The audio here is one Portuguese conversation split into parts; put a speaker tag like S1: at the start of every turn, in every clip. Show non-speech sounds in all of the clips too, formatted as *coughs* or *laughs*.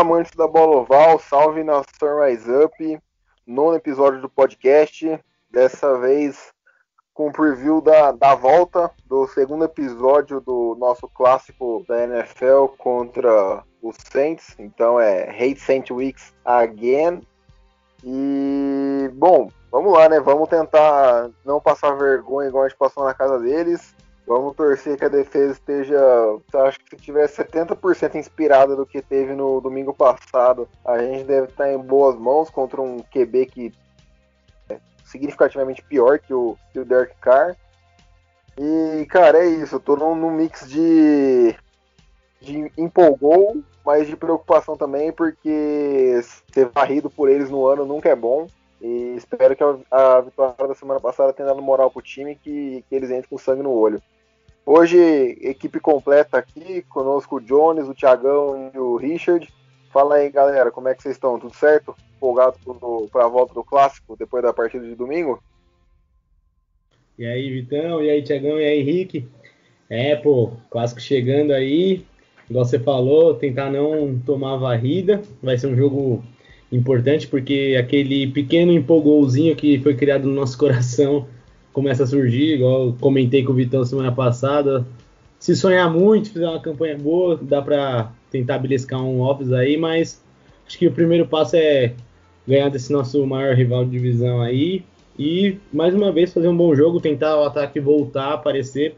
S1: Amantes da bola oval, salve na Sunrise Up, nono episódio do podcast, dessa vez com o preview da, da volta do segundo episódio do nosso clássico da NFL contra os Saints, então é Hate Saint Weeks Again. E, bom, vamos lá, né? Vamos tentar não passar vergonha igual a gente passou na casa deles. Vamos torcer que a defesa esteja, acho que se tiver 70% inspirada do que teve no domingo passado, a gente deve estar em boas mãos contra um QB que é significativamente pior que o, que o Derek Carr. E, cara, é isso. Eu tô num, num mix de, de empolgou, mas de preocupação também, porque ser varrido por eles no ano nunca é bom. E espero que a, a vitória da semana passada tenha dado moral pro time que, que eles entrem com sangue no olho. Hoje, equipe completa aqui, conosco o Jones, o Thiagão e o Richard. Fala aí, galera, como é que vocês estão? Tudo certo? Empolgado para a volta do clássico depois da partida de domingo?
S2: E aí, Vitão, e aí, Thiagão, e aí, Henrique? É, pô, clássico chegando aí, igual você falou, tentar não tomar varrida, vai ser um jogo importante porque aquele pequeno empolgouzinho que foi criado no nosso *laughs* coração começa a surgir, igual eu comentei com o Vitão semana passada. Se sonhar muito, fizer uma campanha boa, dá para tentar beliscar um Office aí, mas acho que o primeiro passo é ganhar desse nosso maior rival de divisão aí e mais uma vez fazer um bom jogo, tentar o ataque voltar a aparecer.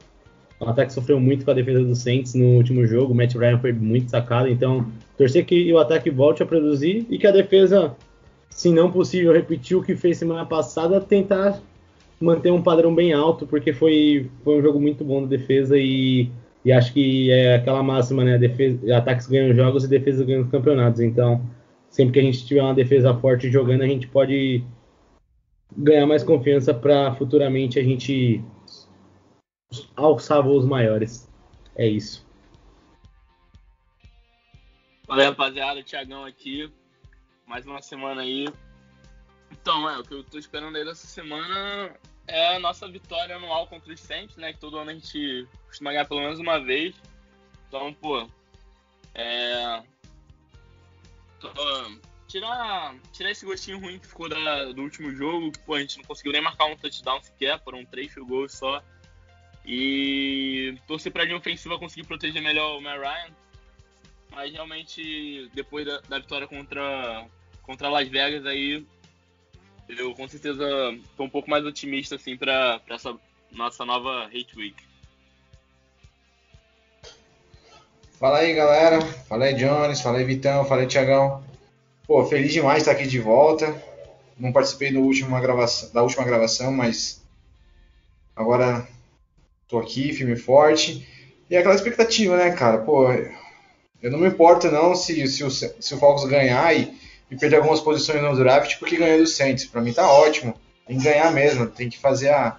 S2: O ataque sofreu muito com a defesa do Saints no último jogo, o Matt Ryan foi muito sacado, então torcer que o ataque volte a produzir e que a defesa, se não possível repetir o que fez semana passada, tentar manter um padrão bem alto, porque foi, foi um jogo muito bom da defesa e, e acho que é aquela máxima, né? Defesa, ataques ganham jogos e defesa ganham campeonatos. Então, sempre que a gente tiver uma defesa forte jogando, a gente pode ganhar mais confiança para futuramente a gente alçar voos maiores. É isso.
S3: Aí, rapaziada, Thiagão aqui. Mais uma semana aí. Então, é, o que eu tô esperando aí dessa semana é a nossa vitória anual contra os Saints, né? Que todo ano a gente costuma ganhar pelo menos uma vez. Então, pô, é. Tirar esse gostinho ruim que ficou da, do último jogo, que pô, a gente não conseguiu nem marcar um touchdown sequer, foram três field goals só. E torcer pra linha ofensiva conseguir proteger melhor o Matt Ryan. Mas realmente, depois da, da vitória contra, contra Las Vegas, aí eu com certeza tô um pouco mais otimista assim para essa nossa nova Hate Week.
S4: Fala aí, galera. Fala aí, Jones. Fala aí, Vitão. Fala aí, Tiagão. Pô, feliz demais estar aqui de volta. Não participei do último gravação, da última gravação, mas agora tô aqui, firme e forte. E aquela expectativa, né, cara? Pô, eu não me importo não se, se, o, se o ganhar e e perder algumas posições no draft porque ganhou do Saints. Para mim tá ótimo. Tem que ganhar mesmo, tem que fazer a,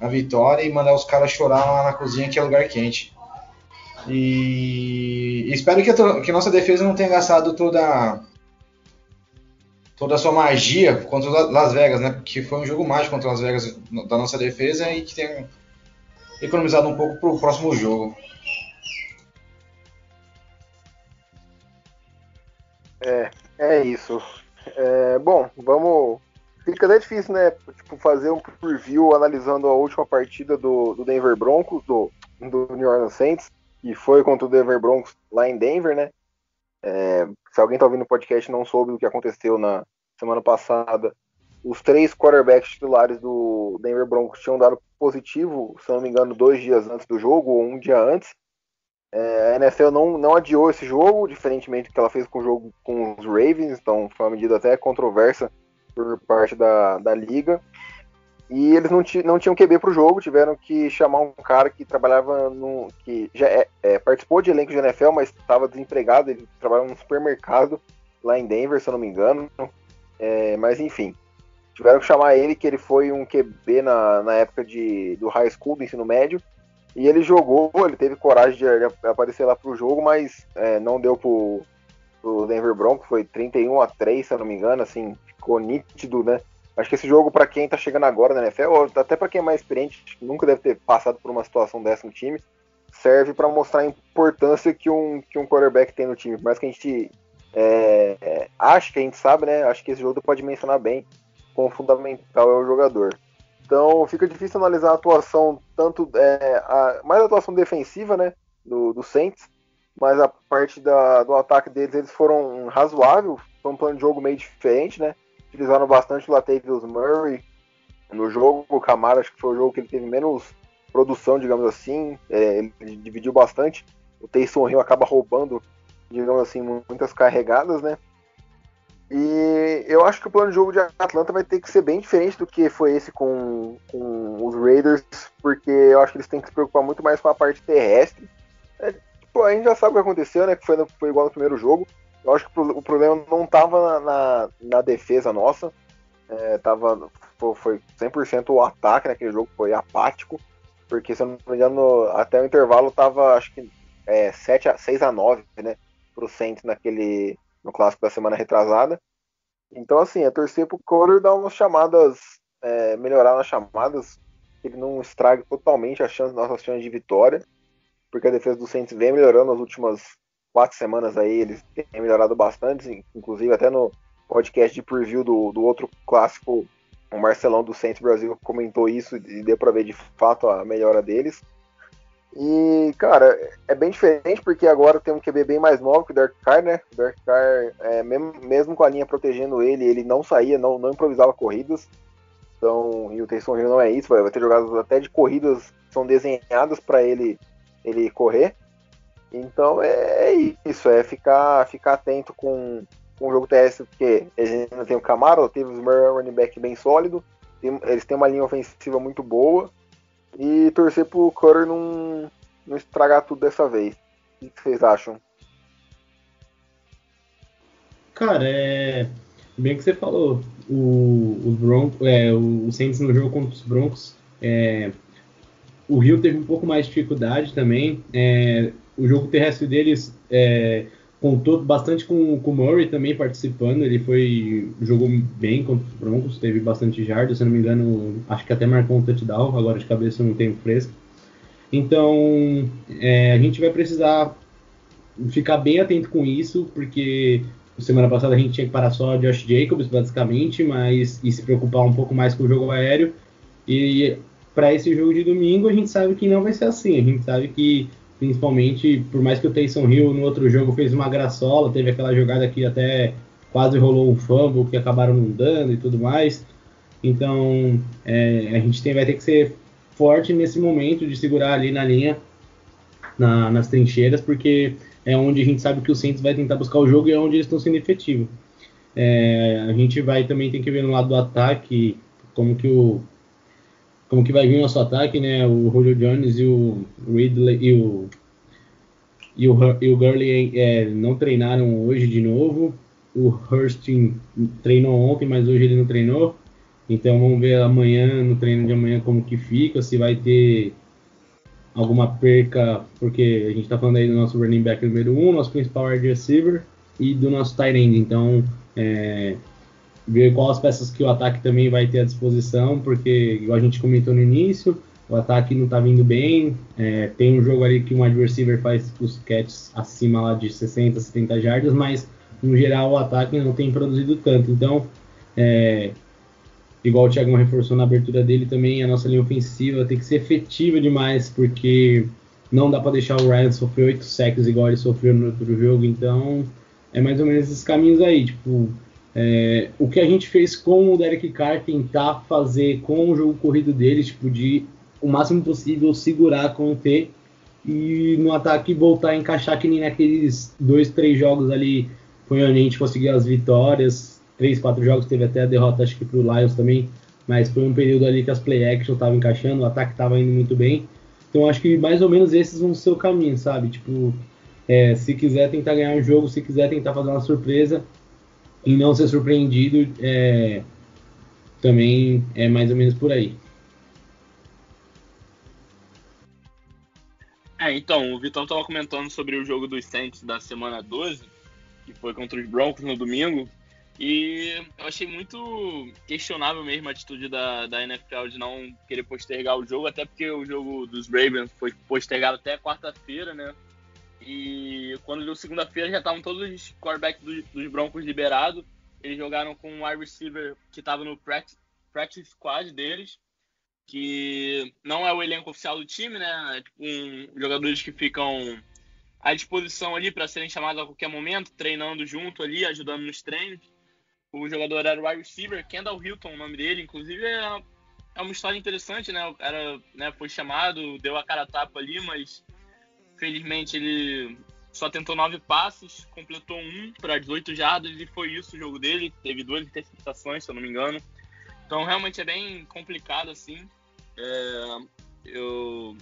S4: a vitória e mandar os caras chorar lá na cozinha que é lugar quente. E, e espero que que nossa defesa não tenha gastado toda toda a sua magia contra Las Vegas, né? Porque foi um jogo mágico contra Las Vegas da nossa defesa e que tenha economizado um pouco para o próximo jogo.
S1: É, é isso. É, bom, vamos. Fica até difícil, né? Tipo, fazer um preview analisando a última partida do, do Denver Broncos, do, do New Orleans Saints, que foi contra o Denver Broncos lá em Denver, né? É, se alguém tá ouvindo o podcast e não soube do que aconteceu na semana passada, os três quarterbacks titulares do Denver Broncos tinham dado positivo, se não me engano, dois dias antes do jogo, ou um dia antes. É, a NFL não, não adiou esse jogo, diferentemente do que ela fez com o jogo com os Ravens, então foi uma medida até controversa por parte da, da liga. E eles não, não tinham QB pro jogo, tiveram que chamar um cara que trabalhava no. que já é, é, participou de elenco de NFL, mas estava desempregado, ele trabalhava num supermercado lá em Denver, se eu não me engano. É, mas enfim. Tiveram que chamar ele, que ele foi um QB na, na época de, do high school, do ensino médio. E ele jogou, ele teve coragem de, aparecer lá pro jogo, mas é, não deu pro, pro Denver Broncos, foi 31 a 3 se eu não me engano, assim, ficou nítido, né? Acho que esse jogo, para quem tá chegando agora na NFL, ou até para quem é mais experiente, nunca deve ter passado por uma situação dessa no time, serve para mostrar a importância que um, que um quarterback tem no time. Por mais que a gente é, é, ache que a gente sabe, né? Acho que esse jogo pode mencionar bem quão fundamental é o jogador. Então fica difícil analisar a atuação, tanto é, a, mais a atuação defensiva, né? Do, do Saints, mas a parte da, do ataque deles, eles foram razoável, foi um plano de jogo meio diferente, né? utilizaram bastante o Latavius Murray no jogo. O Camara acho que foi o jogo que ele teve menos produção, digamos assim. É, ele dividiu bastante. O Taysom Hill acaba roubando, digamos assim, muitas carregadas, né? E eu acho que o plano de jogo de Atlanta vai ter que ser bem diferente do que foi esse com, com os Raiders, porque eu acho que eles têm que se preocupar muito mais com a parte terrestre. É, tipo, a gente já sabe o que aconteceu, né? Que foi, foi igual no primeiro jogo. Eu acho que o problema não estava na, na, defesa nossa. É, tava, foi 100% o ataque naquele jogo, foi apático. Porque, se eu não me engano, até o intervalo tava, acho que, é, 7 a, 6 a 9, né? Pro naquele, no clássico da semana retrasada. Então, assim, é torcer pro Coder dar umas chamadas, é, melhorar nas chamadas, que ele não estrague totalmente a chance, nossas chances de vitória. Porque a defesa do Saints vem melhorando nas últimas quatro semanas aí eles têm melhorado bastante, inclusive até no podcast de preview do, do outro clássico, o Marcelão do Centro Brasil comentou isso e deu para ver de fato a melhora deles. E, cara, é bem diferente porque agora tem um QB bem mais novo que o Derek Carr, né? O Derek Carr, é, mesmo, mesmo, com a linha protegendo ele, ele não saía, não, não improvisava corridas. Então, e o Taysom Hill não é isso, vai, ter jogadas até de corridas são desenhadas para ele, ele correr. Então é, é isso, é ficar, ficar atento com, com o jogo terrestre, porque a gente não tem o Camaro, teve os Murray running back bem sólido, tem, eles têm uma linha ofensiva muito boa, e torcer pro Cutter não, não estragar tudo dessa vez. O que vocês acham?
S2: Cara, é. Bem que você falou, o, o, Bronco, é, o Saints no jogo contra os Broncos, é, o Rio teve um pouco mais de dificuldade também. É, o jogo terrestre deles é, contou bastante com, com o Murray também participando. Ele foi jogou bem contra os Broncos, teve bastante jardas, se não me engano, acho que até marcou um touchdown. Agora de cabeça não tenho fresco. Então é, a gente vai precisar ficar bem atento com isso, porque semana passada a gente tinha que parar só Josh Jacobs basicamente, mas e se preocupar um pouco mais com o jogo aéreo. E para esse jogo de domingo a gente sabe que não vai ser assim. A gente sabe que principalmente, por mais que o Taysom Hill no outro jogo fez uma graçola, teve aquela jogada que até quase rolou um fumble que acabaram não dando e tudo mais. Então, é, a gente tem, vai ter que ser forte nesse momento de segurar ali na linha, na, nas trincheiras, porque é onde a gente sabe que o Saints vai tentar buscar o jogo e é onde eles estão sendo efetivos. É, a gente vai também tem que ver no lado do ataque como que o como que vai vir o nosso ataque, né? O Julio Jones e o Ridley e o e o, e o Gurley é, não treinaram hoje de novo. O Hurstin treinou ontem, mas hoje ele não treinou. Então vamos ver amanhã, no treino de amanhã, como que fica, se vai ter alguma perca, porque a gente está falando aí do nosso running back número 1, um, nosso principal wide receiver, e do nosso tight end. Então, é, ver quais peças que o ataque também vai ter à disposição, porque, igual a gente comentou no início, o ataque não está vindo bem. É, tem um jogo ali que um adversário faz os catches acima lá de 60, 70 jardas, mas no geral o ataque não tem produzido tanto. Então, é, igual o Thiago reforçou na abertura dele também, a nossa linha ofensiva tem que ser efetiva demais, porque não dá para deixar o Ryan sofrer 8 sacks igual ele sofreu no outro jogo. Então, é mais ou menos esses caminhos aí. Tipo, é, o que a gente fez com o Derek Carr, tentar fazer com o jogo corrido dele, tipo, de o máximo possível segurar, conter e no ataque voltar a encaixar que nem naqueles dois, três jogos ali foi onde a gente conseguiu as vitórias. Três, quatro jogos, teve até a derrota, acho que pro Lions também, mas foi um período ali que as play action estavam encaixando, o ataque estava indo muito bem. Então acho que mais ou menos esses vão ser o caminho, sabe? Tipo, é, se quiser tentar ganhar um jogo, se quiser tentar fazer uma surpresa e não ser surpreendido, é, também é mais ou menos por aí.
S3: É, então, o Vitão estava comentando sobre o jogo dos Saints da semana 12, que foi contra os Broncos no domingo, e eu achei muito questionável mesmo a atitude da, da NFL de não querer postergar o jogo, até porque o jogo dos Ravens foi postergado até quarta-feira, né? E quando deu segunda-feira já estavam todos os quarterbacks do, dos Broncos liberados. Eles jogaram com um wide receiver que estava no practice, practice squad deles que não é o elenco oficial do time, né? É tipo um, jogadores que ficam à disposição ali para serem chamados a qualquer momento, treinando junto ali, ajudando nos treinos. O jogador era o wide receiver, Kendall Hilton, o nome dele. Inclusive é, é uma história interessante, né? Era, né? Foi chamado, deu a cara a tapa ali, mas felizmente ele só tentou nove passes, completou um para 18 jardas e foi isso o jogo dele. Teve duas interceptações, se eu não me engano. Então realmente é bem complicado assim. É, eu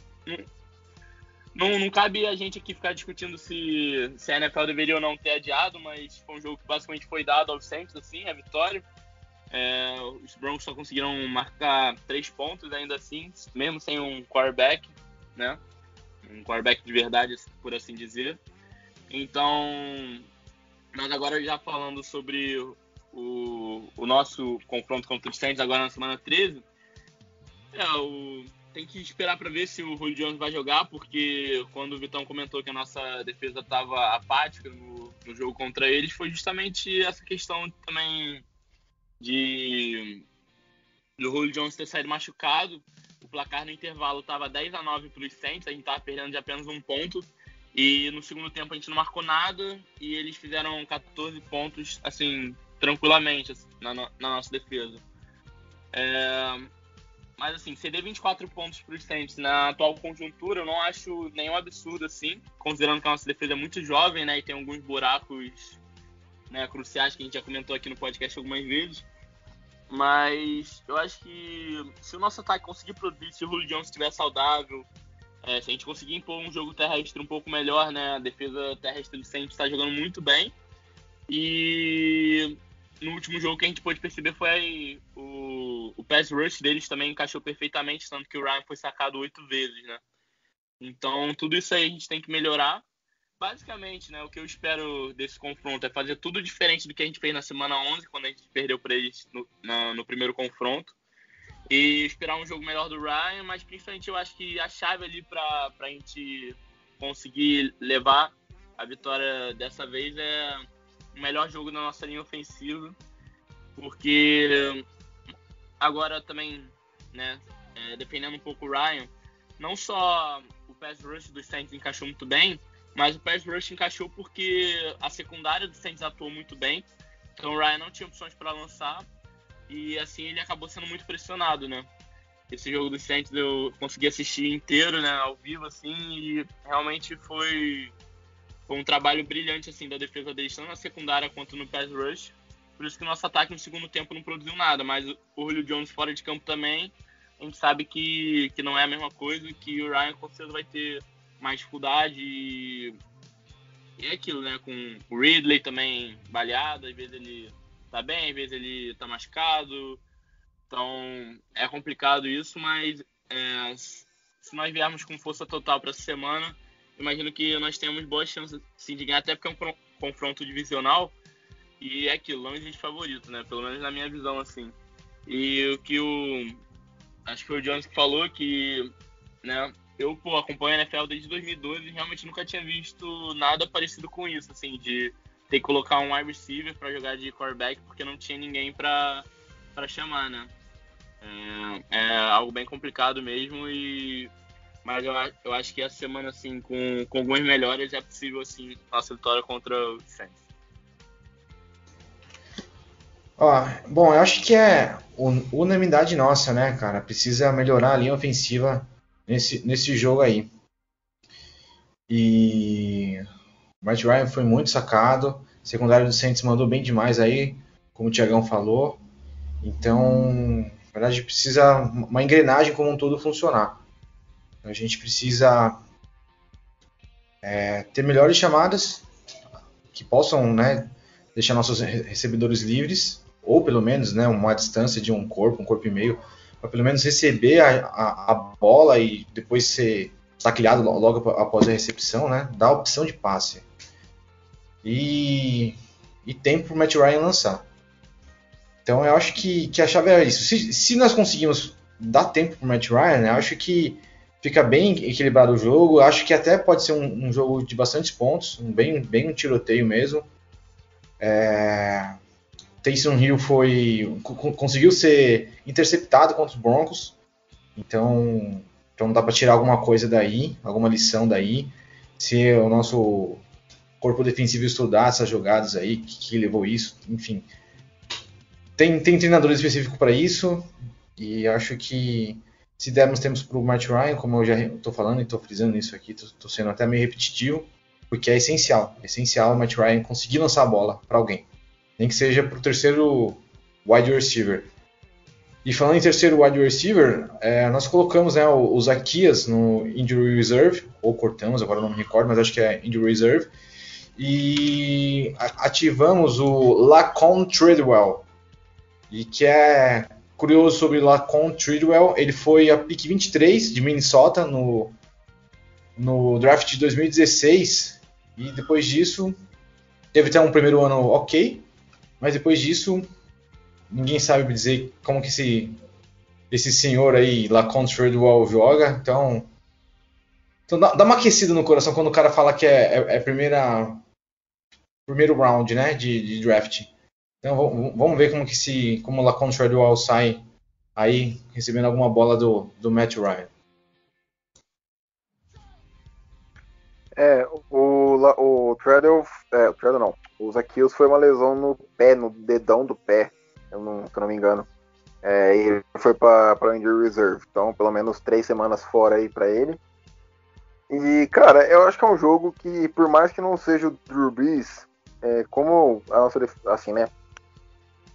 S3: não, não cabe a gente aqui ficar discutindo se, se a NFL deveria ou não ter adiado, mas foi um jogo que basicamente foi dado aos Saints, assim, a vitória. É, os Broncos só conseguiram marcar três pontos ainda assim, mesmo sem um quarterback, né? Um quarterback de verdade, por assim dizer. Então, mas agora já falando sobre o, o nosso confronto contra os Saints agora na semana 13, é, o, tem que esperar para ver se o Julio Jones vai jogar, porque quando o Vitão comentou que a nossa defesa estava apática no, no, jogo contra eles, foi justamente essa questão também de do Julio Jones ter saído machucado. Placar no intervalo estava 10 a 9 para os Saints, a gente estava perdendo de apenas um ponto. E no segundo tempo a gente não marcou nada e eles fizeram 14 pontos, assim, tranquilamente assim, na, na, nossa defesa. É, mas assim, ceder 24 pontos para os Saints na atual conjuntura eu não acho nenhum absurdo assim, considerando que a nossa defesa é muito jovem, né, e tem alguns buracos né, cruciais que a gente já comentou aqui no podcast algumas vezes. Mas eu acho que se o nosso ataque conseguir produzir, se o Julio Jones estiver saudável, é, se a gente conseguir impor um jogo terrestre um pouco melhor, né? A defesa terrestre Saints está jogando muito bem. E no último jogo que a gente pôde perceber foi o, o pass rush deles também encaixou perfeitamente, tanto que o Ryan foi sacado oito vezes, né? Então, tudo isso aí a gente tem que melhorar. Basicamente, né, o que eu espero desse confronto é fazer tudo diferente do que a gente fez na semana 11, quando a gente perdeu para eles no, na, no primeiro confronto. E esperar um jogo melhor do Ryan, mas principalmente eu acho que a chave ali para a gente conseguir levar a vitória dessa vez é o melhor jogo da nossa linha ofensiva, porque agora também, né, é, dependendo um pouco o Ryan, não só o pass rush dos Saints encaixou muito bem, mas o pass rush encaixou porque a secundária dos Saints atuou muito bem, então o Ryan não tinha opções para lançar e assim ele acabou sendo muito pressionado, né? Esse jogo dos Saints eu consegui assistir inteiro, né, ao vivo assim, e realmente foi foi um trabalho brilhante assim da defesa deles, tanto na secundária quanto no pass rush. Por isso que o nosso ataque no segundo tempo não produziu nada, mas o Julio Jones fora de campo também, a gente sabe que, que não é a mesma coisa, que o Ryan com certeza vai ter mais dificuldade e, é aquilo, né? Com o Ridley também baleado, às vezes ele tá bem, às vezes ele tá machucado. Então é complicado isso, mas é, se nós viermos com força total para essa semana, imagino que nós temos boas chances sim, de ganhar, até porque é um confronto divisional. E é aquilo, longe de favorito, né? Pelo menos na minha visão, assim. E o que o. Acho que o Jones que falou que. Né, eu pô, acompanho a NFL desde 2012 e realmente nunca tinha visto nada parecido com isso, assim, de ter que colocar um wide receiver para jogar de quarterback porque não tinha ninguém para chamar, né? É, é, algo bem complicado mesmo e mas eu, eu acho que essa semana, assim, com, com algumas melhores, é possível, assim, nossa vitória contra o Saints.
S4: Ó, bom, eu acho que é unanimidade nossa, né, cara? Precisa melhorar a linha ofensiva nesse, nesse jogo aí. E o Matt Ryan foi muito sacado. Secundário do Saints mandou bem demais aí, como o Tiagão falou. Então, Na verdade, precisa uma engrenagem como um todo funcionar. A gente precisa é, ter melhores chamadas que possam né, deixar nossos recebedores livres, ou pelo menos né, uma distância de um corpo, um corpo e meio, para pelo menos receber a, a, a, bola e depois ser tacleado logo após a recepção, né, dar a opção de passe. E, e tempo para o Matt Ryan lançar. Então eu acho que, que a chave é isso. Se, se nós conseguimos dar tempo para o Matt Ryan, eu acho que fica bem equilibrado o jogo. Eu acho que até pode ser um, um, jogo de bastantes pontos, um bem, bem um tiroteio mesmo. É, Taysom Hill foi conseguiu ser interceptado contra os Broncos, então, então dá para tirar alguma coisa daí, alguma lição daí. Se o nosso corpo defensivo estudar essas jogadas aí, que, que levou isso, enfim. Tem, tem treinador específico para isso, e acho que se dermos tempo para o Matt Ryan, como eu já estou falando e estou frisando isso aqui, estou sendo até meio repetitivo, porque é essencial. É essencial o Matt Ryan conseguir lançar a bola para alguém. Nem que seja para o terceiro wide receiver. E falando em terceiro wide receiver, é, nós colocamos né, o, Zaquias no injury reserve, ou cortamos, agora não me recordo, mas acho que é injury reserve. E ativamos o Lacon Treadwell, e que é curioso sobre Lacon Treadwell, ele foi a pick 23 de Minnesota no, no draft de 2016 e depois disso teve até um primeiro ano ok, mas depois disso ninguém sabe dizer como que esse, esse senhor aí, Lacon Treadwell, joga, então, então dá, dá, uma aquecida no coração quando o cara fala que é, é, é primeira primeiro round né, de, de draft. Então vamos ver como que se como o Lacon Treadwell sai aí recebendo alguma bola do, do Matt Ryan.
S1: É, o, o Treadwell, é, o Treadwell não, o Zaquios foi uma lesão no pé, no dedão do pé, eu não, se eu não me engano. É, ele foi para injury reserve, então pelo menos três semanas fora aí para ele. E cara, eu acho que é um jogo que, por mais que não seja o Drew Brees, é, como a nossa assim, né?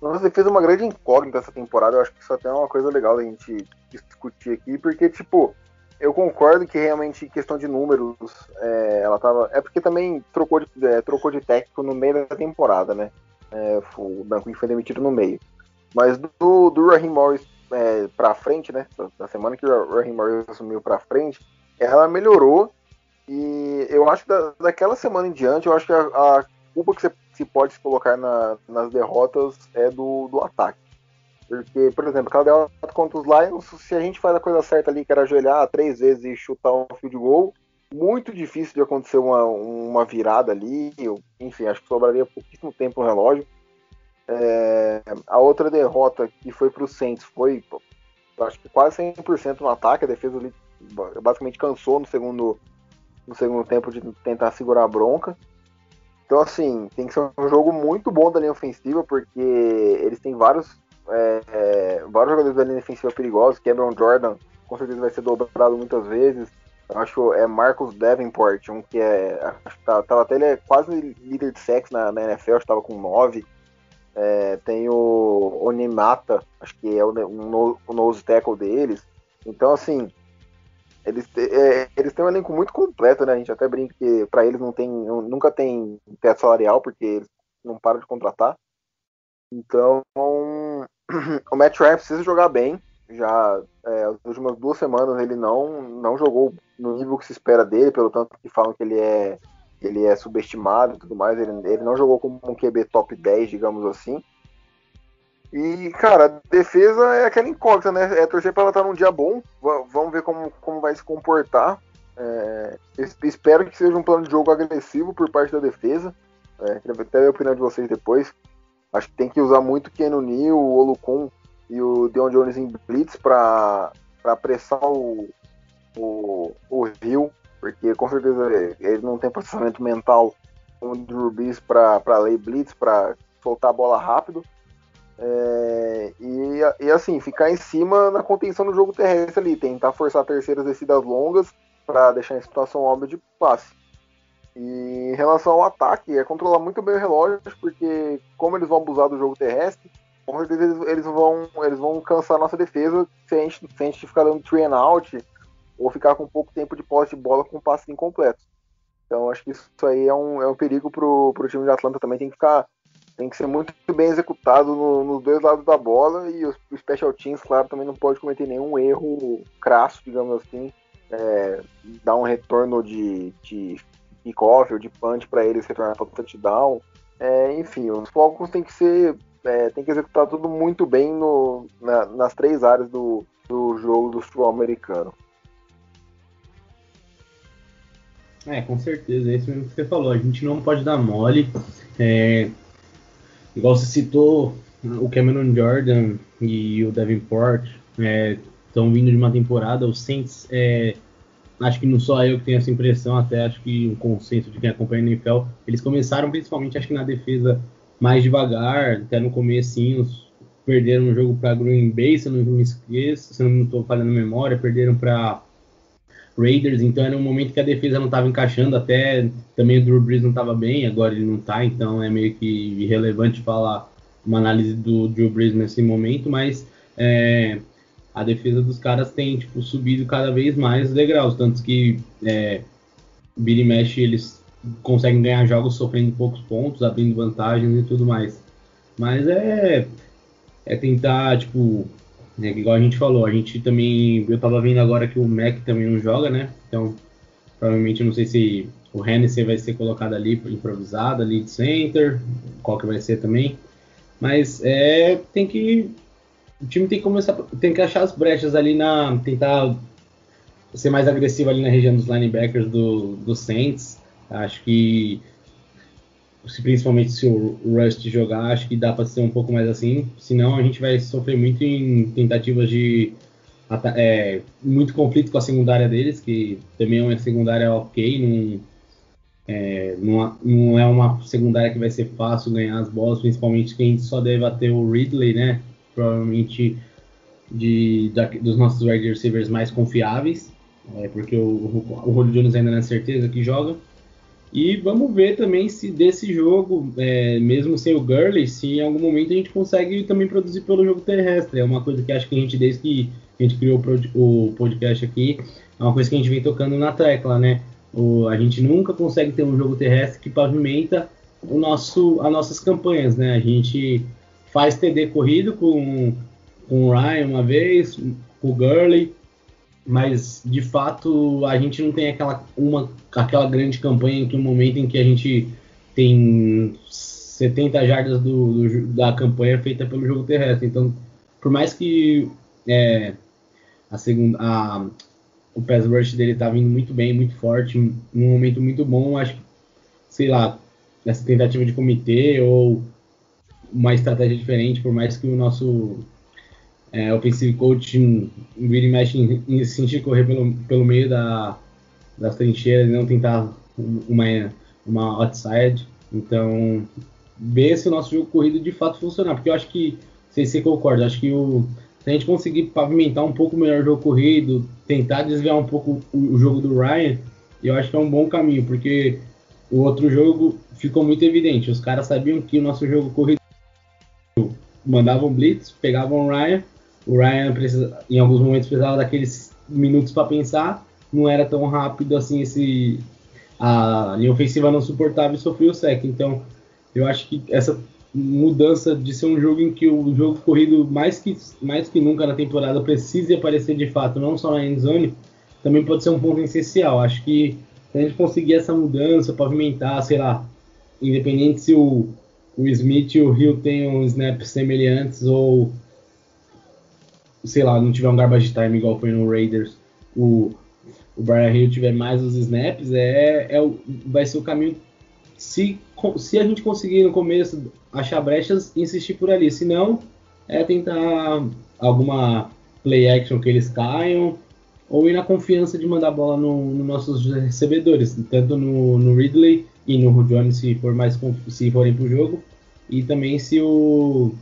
S1: Nossa defesa é uma grande incógnita essa temporada. Eu acho que isso até é uma coisa legal da gente discutir aqui, porque, tipo, eu concordo que realmente questão de números, é, ela tava. É porque também trocou de, é, trocou de técnico no meio da temporada, né? É, o Branco foi demitido no meio. Mas do, do Raheem Morris é, pra frente, né? Da semana que o Raheem Morris assumiu pra frente, ela melhorou. E eu acho que da, daquela semana em diante, eu acho que a, a culpa que você se pode colocar na, nas derrotas é do, do ataque. Porque, por exemplo, derrota contra os Lions, se a gente faz a coisa certa ali, que era ajoelhar três vezes e chutar um field goal, muito difícil de acontecer uma, uma virada ali. Enfim, acho que sobraria pouquíssimo tempo no relógio. É, a outra derrota que foi para o Saints foi, acho que quase 100% no ataque. A defesa ali basicamente cansou no segundo, no segundo tempo de tentar segurar a bronca. Então, assim, tem que ser um jogo muito bom da linha ofensiva, porque eles têm vários, é, é, vários jogadores da linha ofensiva perigosos. Cameron Jordan, com certeza, vai ser dobrado muitas vezes. Eu acho é Marcos Davenport, um que é. Tá, tava até ele é quase líder de sexo na, na NFL, acho que tava com 9. É, tem o Onimata, acho que é o, um, o nose tackle deles. Então, assim, eles, é, eles têm um elenco muito completo, né? A gente até brinca que para eles não tem, nunca tem teto salarial, porque eles não param de contratar. Então, o Matt Ryan precisa jogar bem. Já é, as últimas duas semanas ele não, não jogou no nível que se espera dele, pelo tanto que falam que ele é, ele é subestimado e tudo mais. Ele, ele não jogou como um QB top 10, digamos assim. E, cara, a defesa é aquela incógnita, né? É torcer para ela estar num dia bom. V vamos ver como, como vai se comportar. É, espero que seja um plano de jogo agressivo por parte da defesa. É, queria até a opinião de vocês depois. Acho que tem que usar muito o Keanu Neal, o Olukon e o Deon Jones em blitz para apressar o, o, o Rio, porque com certeza ele não tem processamento mental como o Drew Brees para ler blitz, para soltar a bola rápido. É, e, e, assim, ficar em cima na contenção do jogo terrestre ali, tentar forçar terceiras descidas longas para deixar em situação óbvia de passe. E em relação ao ataque, é controlar muito bem o relógio, porque como eles vão abusar do jogo terrestre, com certeza eles, eles, vão, eles vão cansar nossa defesa se a gente, se a gente ficar dando train out ou ficar com pouco tempo de posse de bola com passes incompletos. Então acho que isso aí é um, é um perigo pro, pro time de Atlanta também. Tem que ficar. Tem que ser muito bem executado no, nos dois lados da bola e os, os special teams, claro, também não pode cometer nenhum erro crasso, digamos assim. É, dar um retorno de, de kickoff ou de punch para eles retornar para o touchdown. É, enfim, os Falcons tem que ser. É, tem que executar tudo muito bem no, na, nas três áreas do, do jogo do futebol americano.
S2: É, com certeza, é isso mesmo que você falou. A gente não pode dar mole. É, igual você citou, o Cameron Jordan e o Davenport estão é, vindo de uma temporada. O Saints, é, acho que não só eu que tenho essa impressão, até acho que um consenso de quem acompanha o NFL, eles começaram principalmente, acho que na defesa mais devagar, até no comecinho, perderam o jogo para Green Bay, se eu não me esqueço, se eu não estou falando memória, perderam para Raiders, então era um momento que a defesa não estava encaixando, até também o Drew Brees não estava bem, agora ele não está, então é meio que irrelevante falar uma análise do Drew Brees nesse momento, mas é, a defesa dos caras tem tipo, subido cada vez mais degraus, tanto que é, Billy Mesh eles conseguem ganhar jogos sofrendo poucos pontos, abrindo vantagens e tudo mais. Mas é, é tentar, tipo, né? Igual a gente falou, a gente também. Eu tava vendo agora que o Mac também não joga, né? Então, provavelmente não sei se o Hennessy vai ser colocado ali improvisado, ali de center, qual que vai ser também. Mas é. Tem que. O time tem que começar. Tem que achar as brechas ali na. Tentar ser mais agressivo ali na região dos linebackers do, do Saints. Acho que se principalmente se o Rust jogar, acho que dá para ser um pouco mais assim. Senão a gente vai sofrer muito em tentativas de é, muito conflito com a secundária deles, que também é uma secundária ok, não é, não, não é uma secundária que vai ser fácil ganhar as bolas, principalmente que a gente só deve ter o Ridley, né? Provavelmente de, da, dos nossos wide receivers mais confiáveis, é, porque o, o, Jones ainda não é certeza que joga. E vamos ver também se desse jogo, é, mesmo sem o Gurley, se em algum momento a gente consegue também produzir pelo jogo terrestre. É uma coisa que acho que a gente, desde que a gente criou o podcast aqui, é uma coisa que a gente vem tocando na tecla, né? O, a gente nunca consegue ter um jogo terrestre que pavimenta o nosso, as nossas campanhas, né? A gente faz TD corrido com, com o Ryan uma vez, com o Gurley, mas de fato a gente não tem aquela, uma, aquela grande campanha em que um momento em que a gente tem 70 jardas do, do, da campanha feita pelo jogo terrestre. Então, por mais que é, a segunda, a, o pass rush dele tá vindo muito bem, muito forte, num momento muito bom, acho que, sei lá, essa tentativa de comitê ou uma estratégia diferente, por mais que o nosso é, offensive coach vira e mexe em, em sentir correr pelo, pelo meio da, das trincheiras e não tentar uma, uma outside. Então, ver se o nosso jogo corrido de fato funcionar. Porque eu acho que, sei se você concorda, acho que o, se a gente conseguir pavimentar um pouco melhor o jogo corrido, tentar desviar um pouco o, o jogo do Ryan, eu acho que é um bom caminho, porque o outro jogo ficou muito evidente. Os caras sabiam que o nosso jogo corrido mandavam blitz, pegavam o Ryan o Ryan precisa, em alguns momentos precisava daqueles minutos para pensar, não era tão rápido assim esse a linha ofensiva não suportava e sofreu o sec. Então, eu acho que essa mudança de ser um jogo em que o jogo corrido mais que mais que nunca na temporada precise aparecer de fato, não só na endzone, também pode ser um ponto essencial. Acho que se a gente conseguir essa mudança, pavimentar, sei lá, independente se o, o Smith e o Hill tenham snaps semelhantes ou sei lá, não tiver um garbage time igual foi no Raiders, o, o Brian Hill tiver mais os snaps, é, é vai ser o caminho. Se, se a gente conseguir no começo achar brechas, insistir por ali. Se não, é tentar alguma play action que eles caiam, ou ir na confiança de mandar bola nos no nossos recebedores, tanto no, no Ridley e no Jones se for mais se forem pro jogo, e também se o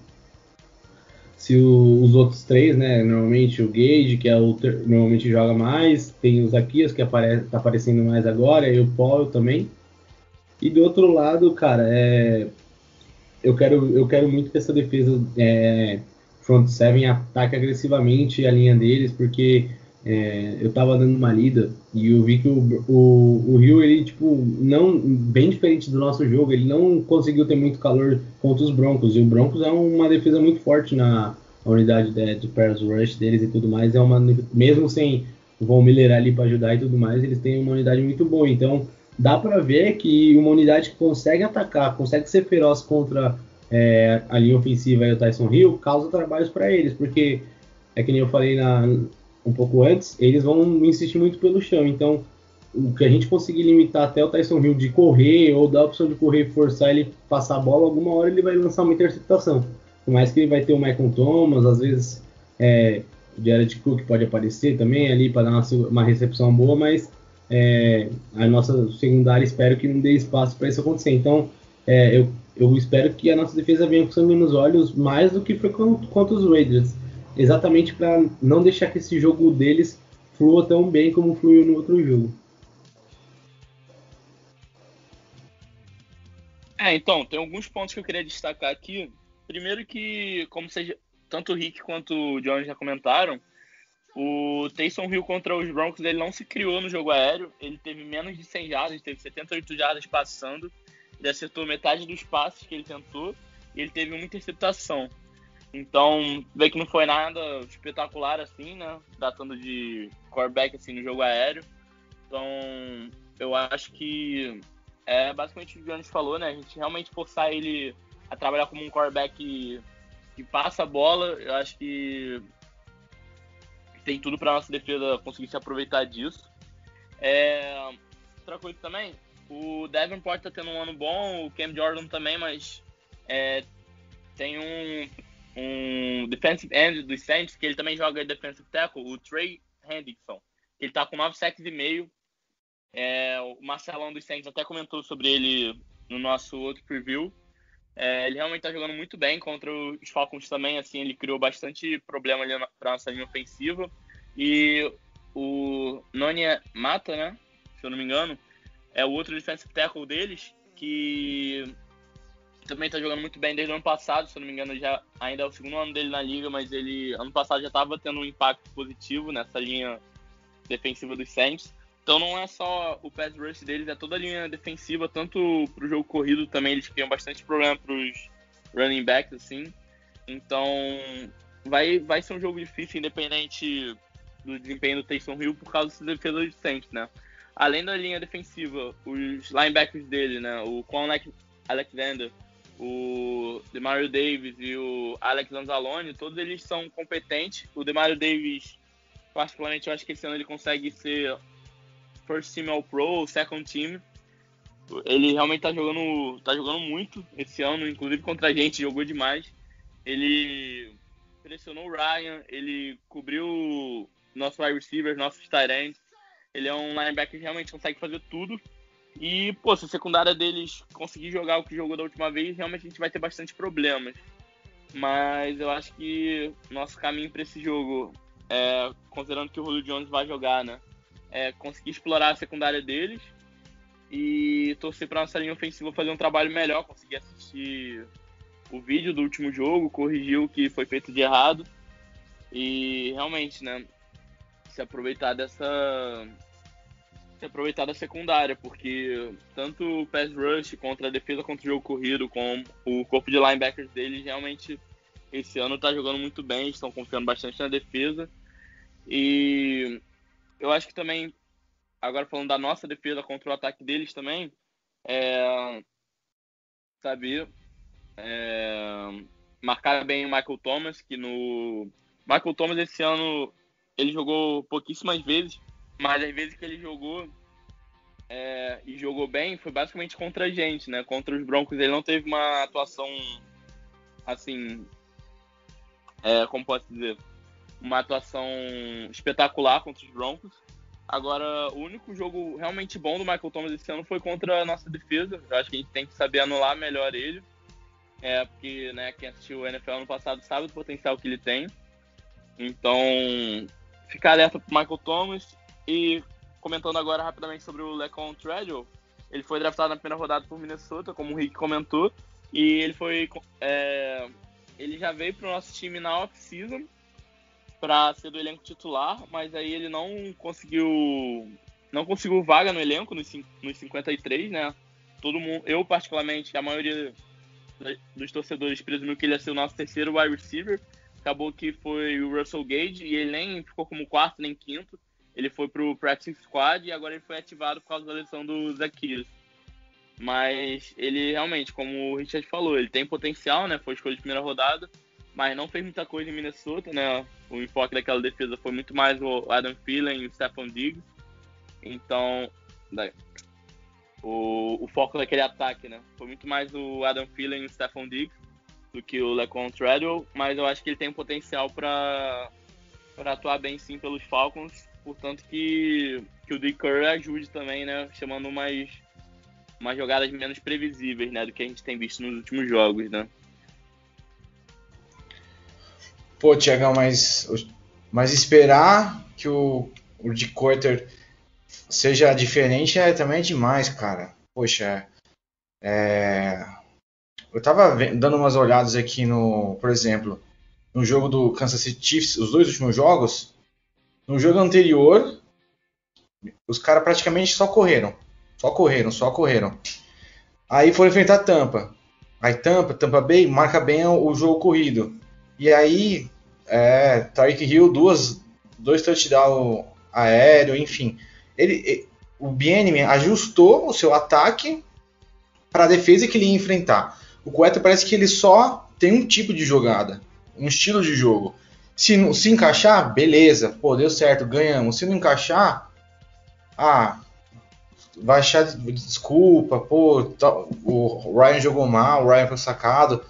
S2: se o, os outros três, né, normalmente o Gage, que é o normalmente joga mais, tem o Zaquias, que apare, tá aparecendo mais agora, e o Paul também. E do outro lado, cara, é, eu quero, eu quero muito que essa defesa é, front seven ataque agressivamente a linha deles, porque é, eu tava dando uma lida e eu vi que o, o, o Rio, ele, tipo, não, bem diferente do nosso jogo, ele não conseguiu ter muito calor contra os Broncos. E o Broncos é uma defesa muito forte na unidade de, de pass rush deles e tudo mais. É uma, mesmo sem o Von Miller ali para ajudar e tudo mais, eles têm uma unidade muito boa. Então, dá para ver que uma unidade que consegue atacar, consegue ser feroz contra é, a linha ofensiva e o Tyson Hill, causa trabalhos para eles, porque é que nem eu falei na, um pouco antes, eles vão insistir muito pelo chão. Então, o que a gente conseguir limitar até o Tyson Hill de correr ou dar a opção de correr e forçar ele passar a bola, alguma hora ele vai lançar uma interceptação. Por mais que ele vai ter o Michael Thomas, às vezes é, Jared Cook pode aparecer também ali para dar uma, uma, recepção boa, mas é, a nossa secundária espero que não dê espaço para isso acontecer. Então, é, eu, eu espero que a nossa defesa venha com sangue nos olhos mais do que foi contra os Raiders exatamente para não deixar que esse jogo deles flua tão bem como fluiu no outro jogo.
S3: É, então, tem alguns pontos que eu queria destacar aqui. Primeiro que, como seja, tanto o Rick quanto o John já comentaram, o Taysom Hill contra os Broncos ele não se criou no jogo aéreo, ele teve menos de 100 jardas, teve 78 jardas passando, ele acertou metade dos passes que ele tentou e ele teve uma interceptação. Então, vê que não foi nada espetacular assim, né? Datando de quarterback assim no jogo aéreo. Então, eu acho que é basicamente o que o Jones falou, né? A gente realmente forçar ele a trabalhar como um quarterback que, que passa a bola, eu acho que tem tudo para nossa defesa conseguir se aproveitar disso. É, outra coisa também, o Davenport tá tendo um ano bom, o Cam Jordan também, mas é, tem um um defensive end dos Saints, que ele também joga defensive tackle, o Trey Hendrickson. Ele tá com 9 sacks e meio. É, o Marcelão dos Saints até comentou sobre ele no nosso outro preview. É, ele realmente tá jogando muito bem contra os Falcons também, assim, ele criou bastante problema ali para nossa linha ofensiva. E o Nonia Mata, né, se eu não me engano, é o outro defensive tackle deles, que também tá jogando muito bem desde o ano passado, se eu não me engano, já ainda é o segundo ano dele na liga, mas ele ano passado já estava tendo um impacto positivo nessa linha defensiva dos Saints. Então não é só o pass rush deles, é toda a linha defensiva, tanto pro jogo corrido também, eles criam bastante problema pros running backs, assim. Então vai, vai ser um jogo difícil, independente do desempenho do Taysom Hill, por causa da defesa dos Saints, né? Além da linha defensiva, os linebackers dele, né? O Quan Alexander o Demario Davis e o Alex Anzalone, todos eles são competentes. O Demario Davis, particularmente, eu acho que esse ano ele consegue ser first team all pro, second team. Ele realmente tá jogando, tá jogando muito esse ano, inclusive contra a gente, jogou demais. Ele pressionou o Ryan, ele cobriu nosso wide receiver, nossos tight ends. Ele é um linebacker que realmente consegue fazer tudo. E, pô, se a secundária deles conseguir jogar o que jogou da última vez, realmente a gente vai ter bastante problemas. Mas eu acho que nosso caminho para esse jogo, é, considerando que o Julio Jones vai jogar, né? É conseguir explorar a secundária deles e torcer para nossa linha ofensiva fazer um trabalho melhor, conseguir assistir o vídeo do último jogo, corrigir o que foi feito de errado e realmente, né, se aproveitar dessa se aproveitar da secundária, porque tanto o pass rush contra a defesa contra o jogo corrido, com o corpo de linebackers deles, realmente esse ano tá jogando muito bem, estão confiando bastante na defesa. E eu acho que também, agora falando da nossa defesa contra o ataque deles também, é, saber é, marcar bem o Michael Thomas, que no. Michael Thomas esse ano ele jogou pouquíssimas vezes, mas às vezes que ele jogou é, e jogou bem foi basicamente contra a gente, né? Contra os Broncos ele não teve uma atuação assim, é, como posso dizer, uma atuação espetacular contra os Broncos. Agora, o único jogo realmente bom do Michael Thomas esse ano foi contra a nossa defesa. Eu acho que a gente tem que saber anular melhor ele. É, porque né, quem assistiu o NFL ano passado sabe o potencial que ele tem. Então, ficar alerta pro Michael Thomas e comentando agora rapidamente sobre o Lecon Treadwell, ele foi draftado na primeira rodada por Minnesota, como o Rick comentou, E ele foi. É, ele já veio pro nosso time na off-season para ser do elenco titular, mas aí ele não conseguiu. Não conseguiu vaga no elenco nos, nos 53, né? Todo mundo, eu particularmente, a maioria dos torcedores presumiu que ele ia ser o nosso terceiro wide receiver. Acabou que foi o Russell Gage e ele nem ficou como quarto nem quinto. Ele foi pro practice squad e agora ele foi ativado por causa da lesão do Zacchaeus. Mas ele realmente, como o Richard falou, ele tem potencial, né? Foi escolha de primeira rodada, mas não fez muita coisa em Minnesota, né? O enfoque daquela defesa foi muito mais o Adam Thielen e o Stephon Diggs. Então, o, o foco daquele ataque, né? Foi muito mais o Adam Thielen e o Stephon Diggs do que o Lecon Treadwell, mas eu acho que ele tem potencial para atuar bem sim pelos Falcons, portanto que, que o Dick Curry ajude também, né? Chamando mais umas jogadas menos previsíveis, né, do que a gente tem visto nos últimos jogos, né?
S4: Pô, Tiagão, mas, mas esperar que o, o de Quarter seja diferente é também é demais, cara. Poxa, é... eu tava dando umas olhadas aqui no, por exemplo, no jogo do Kansas City Chiefs, os dois últimos jogos. No jogo anterior, os caras praticamente só correram. Só correram, só correram. Aí foram enfrentar Tampa. Aí Tampa, Tampa Bay marca bem o jogo corrido. E aí, é, Hill, duas, dois touchdowns aéreo, enfim. Ele, o BNM ajustou o seu ataque para a defesa que ele ia enfrentar. O Coeta parece que ele só tem um tipo de jogada, um estilo de jogo. Se, se encaixar, beleza, pô, deu certo, ganhamos. Se não encaixar, ah, vai achar desculpa, pô, tá, o Ryan jogou mal, o Ryan foi sacado.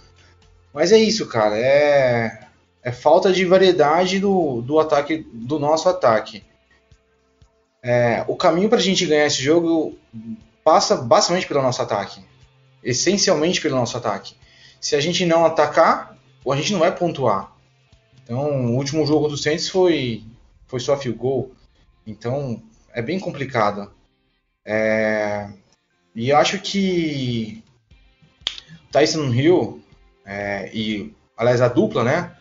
S4: Mas é isso, cara, é, é falta de variedade do, do ataque, do nosso ataque. É, o caminho para a gente ganhar esse jogo passa basicamente pelo nosso ataque, essencialmente pelo nosso ataque. Se a gente não atacar, a gente não vai pontuar. Então, o último jogo do Saints foi, foi só field goal. Então, é bem complicado. É, e acho que Tyson Hill é, e, aliás, a dupla, né?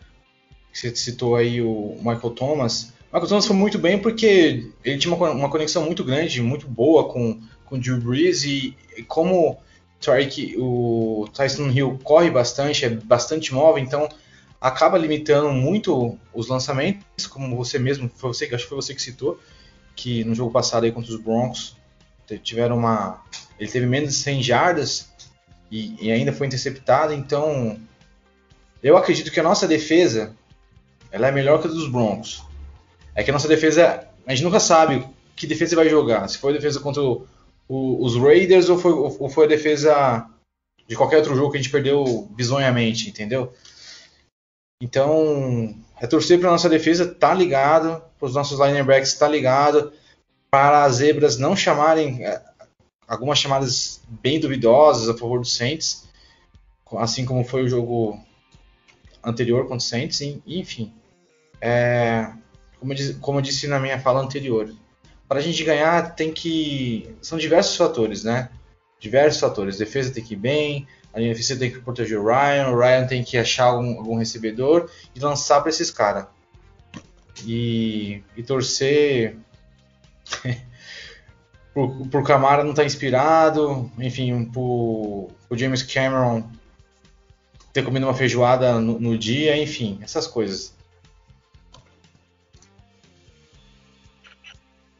S4: Você citou aí o Michael Thomas. Michael Thomas foi muito bem porque ele tinha uma, conexão muito grande, muito boa com, com o Drew Brees e, e como o Tyson Hill corre bastante, é bastante móvel, então acaba limitando muito os lançamentos, como você mesmo, foi você, acho que foi você que citou, que no jogo passado aí contra os Broncos tiveram uma. Ele teve menos de 100 jardas e, e, ainda foi interceptado, então eu acredito que a nossa defesa ela é melhor que a dos Broncos. É que a nossa defesa, a gente nunca sabe que defesa vai jogar, se foi a defesa contra o, o, os Raiders ou foi, ou foi a defesa de qualquer outro jogo que a gente perdeu bizonhamente, entendeu? Então, é torcer para nossa defesa tá ligado, para os nossos linebacks tá ligado, para as zebras não chamarem é, algumas chamadas bem duvidosas a favor do Saints, assim como foi o jogo anterior contra o Saints, enfim. É, como, eu disse, como eu disse na minha fala anterior, para a gente ganhar tem que são diversos fatores, né? Diversos fatores. Defesa tem que ir bem, a linha defesa tem que proteger o Ryan, o Ryan tem que achar algum, algum recebedor e lançar para esses caras. E, e torcer *laughs* por, por Camara não estar tá inspirado, enfim, por, por James Cameron ter comido uma feijoada no, no, dia, enfim, essas coisas.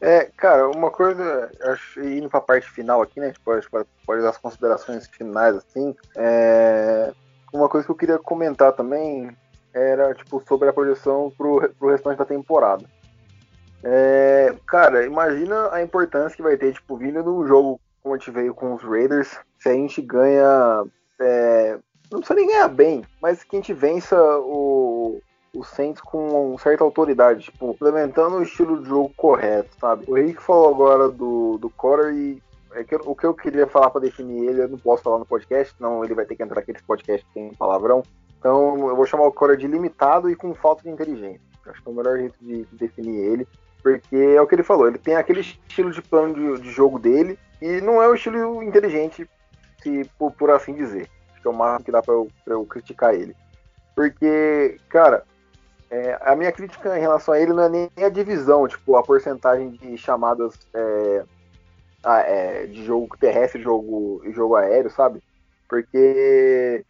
S1: É, cara, uma coisa, acho, indo pra parte final aqui, né, a gente pode, dar as considerações finais, assim, é, uma coisa que eu queria comentar também era, tipo, sobre a projeção pro, pro restante da temporada. É, cara, imagina a importância que vai ter, tipo, vindo num jogo como a gente veio com os Raiders, se a gente ganha. É, não precisa nem ganhar bem, mas que a gente vença o, o Saints com certa autoridade, tipo, implementando o estilo de jogo correto, sabe? O Henrique falou agora do, do Cotter e é que, o que eu queria falar para definir ele, eu não posso falar no podcast, senão ele vai ter que entrar naqueles podcasts que tem palavrão. Então eu vou chamar o Cotter de limitado e com falta de inteligência. Acho que é o melhor jeito de, de definir ele. Porque é o que ele falou, ele tem aquele estilo de plano de, de jogo dele e não é o estilo inteligente, se por, por assim dizer. que é o máximo que dá pra eu, eu criticar ele. Porque, cara, é, a minha crítica em relação a ele não é nem a divisão, tipo, a porcentagem de chamadas é, a, é, de jogo terrestre jogo, e jogo aéreo, sabe? Porque,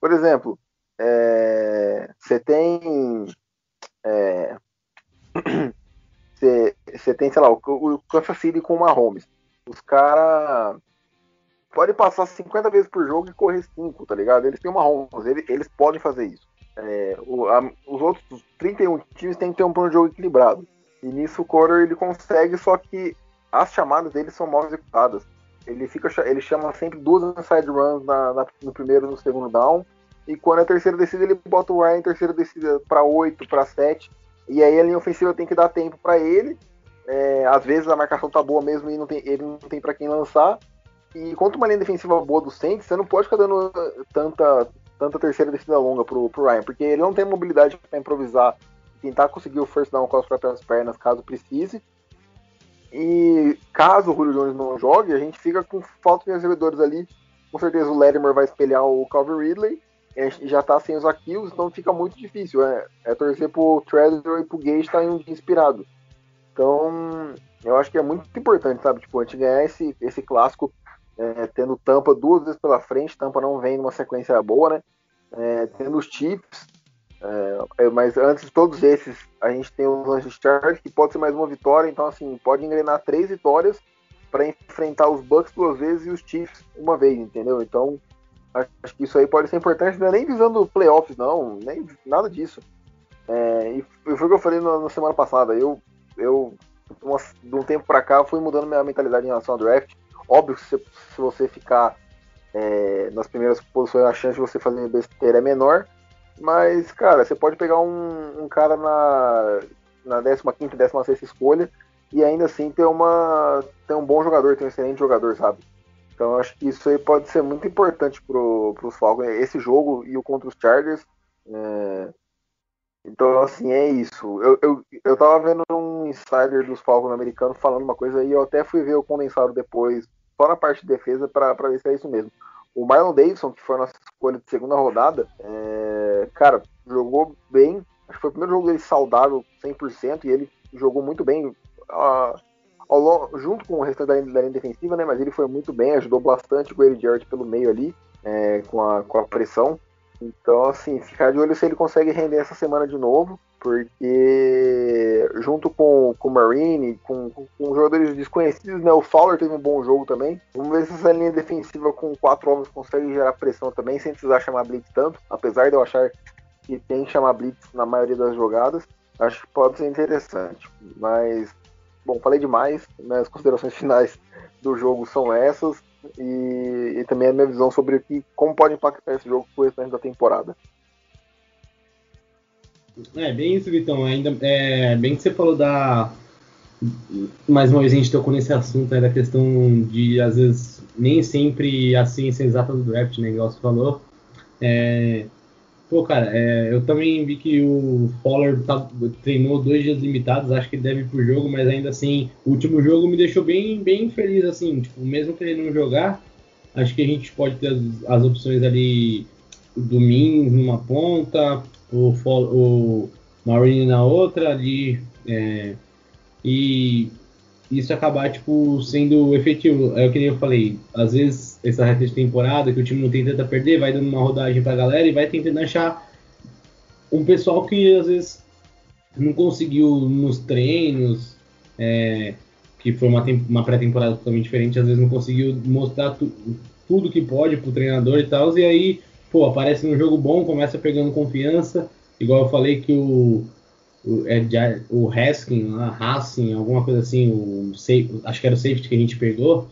S1: por exemplo, é, você tem. *clears throat* Você é, tem, sei lá, o, o Kansas City com o Mahomes. Os caras podem passar 50 vezes por jogo e correr 5, tá ligado? Eles têm uma Mahomes, eles, eles podem fazer isso. É, o, a, os outros 31 times têm que ter um plano de jogo equilibrado. E nisso o Corner ele consegue, só que as chamadas dele são mal executadas. Ele fica ele chama sempre duas inside runs na, na, no primeiro e no segundo down. E quando é terceira descida, ele bota o Ryan em terceira descida para 8, para 7. E aí a linha ofensiva tem que dar tempo para ele. É, às vezes a marcação tá boa mesmo e não tem, ele não tem para quem lançar. E contra uma linha defensiva boa do Saints, você não pode ficar dando tanta, tanta terceira descida longa pro, pro Ryan, porque ele não tem mobilidade para improvisar, tentar conseguir o first down com as próprias pernas caso precise. E caso o Julio Jones não jogue, a gente fica com falta de recebedores ali. Com certeza o Latimer vai espelhar o Calvin Ridley. E já tá sem os Aquills, então fica muito difícil. É, é torcer pro Treasure e pro Gage estar tá em um dia inspirado. Então, eu acho que é muito importante, sabe? Tipo, a gente ganhar esse, esse clássico é, tendo Tampa duas vezes pela frente, Tampa não vem numa sequência boa, né? É, tendo os Chiefs, é, é mas antes de todos esses, a gente tem os Anjos Chargers, que pode ser mais uma vitória, então assim, pode engrenar três vitórias para enfrentar os Bucks duas vezes e os Chiefs uma vez, entendeu? Então, acho que isso aí pode ser importante, não é nem visando playoffs, não, nem nada disso. É, e foi o que eu falei na, na semana passada, eu, eu de um tempo para cá, fui mudando minha mentalidade em relação ao draft, Óbvio que se, se você ficar é, nas primeiras posições, a chance de você fazer besteira é menor. Mas, cara, você pode pegar um, um cara na, na 15 16 escolha e ainda assim ter, uma, ter um bom jogador, ter um excelente jogador, sabe? Então eu acho que isso aí pode ser muito importante para os Falcons, esse jogo e o contra os Chargers. É... Então, assim, é isso. Eu, eu, eu tava vendo um insider dos Falcons americanos falando uma coisa e eu até fui ver o condensado depois só na parte de defesa para ver se é isso mesmo. O Marlon Davidson, que foi a nossa escolha de segunda rodada, é, cara, jogou bem. Acho que foi o primeiro jogo dele saudável 100% e ele jogou muito bem ao, junto com o restante da linha, da linha, defensiva, né? Mas ele foi muito bem, ajudou bastante o Eddie Jarrett pelo meio ali, é, com, a, com a pressão. Então, assim, ficar de olho se ele consegue render essa semana de novo porque junto com, com o Marine, com, com, jogadores desconhecidos, né? O Fowler teve um bom jogo também. Vamos ver se essa linha defensiva com quatro homens consegue gerar pressão também, sem precisar chamar blitz tanto, apesar de eu achar que tem que chamar blitz na maioria das jogadas. Acho que pode ser interessante, mas bom, falei demais. Minhas considerações *laughs* finais do jogo são essas e, e também a minha visão sobre o que, como pode impactar esse jogo pro restante da temporada.
S2: É, bem isso, Vitão. Ainda, é, bem que você falou da. Mais uma vez a gente tocou nesse assunto né, da questão de, às vezes, nem sempre a ciência exata do draft, né? Igual você falou. É, pô, cara, é, eu também vi que o Fowler tá, treinou dois dias limitados, acho que ele deve ir pro jogo, mas ainda assim, o último jogo me deixou bem, bem feliz, assim, tipo, mesmo que ele não jogar, acho que a gente pode ter as, as opções ali do Min numa ponta, o, o Marine na outra ali é, e isso acabar tipo sendo efetivo. É o que eu falei, às vezes essa reta de temporada que o time não tem tanta a perder, vai dando uma rodagem pra galera e vai tentando achar um pessoal que às vezes não conseguiu nos treinos, é, que foi uma, uma pré-temporada totalmente diferente, às vezes não conseguiu mostrar tu, tudo que pode pro treinador e tal, e aí pô, aparece num jogo bom, começa pegando confiança, igual eu falei que o, o, é, o Haskin, lá, Haskin, alguma coisa assim, o, acho que era o safety que a gente pegou